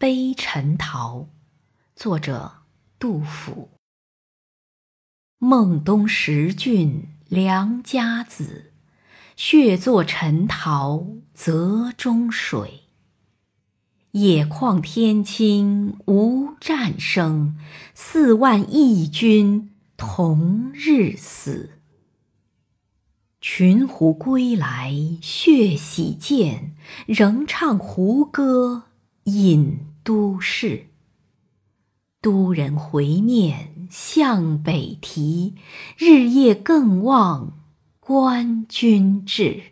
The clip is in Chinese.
悲陈陶，作者杜甫。孟冬十郡良家子，血作陈陶泽中水。野旷天清无战声，四万义军同日死。群狐归来血洗剑，仍唱胡歌饮。都市，都人回念向北啼，日夜更望关军至。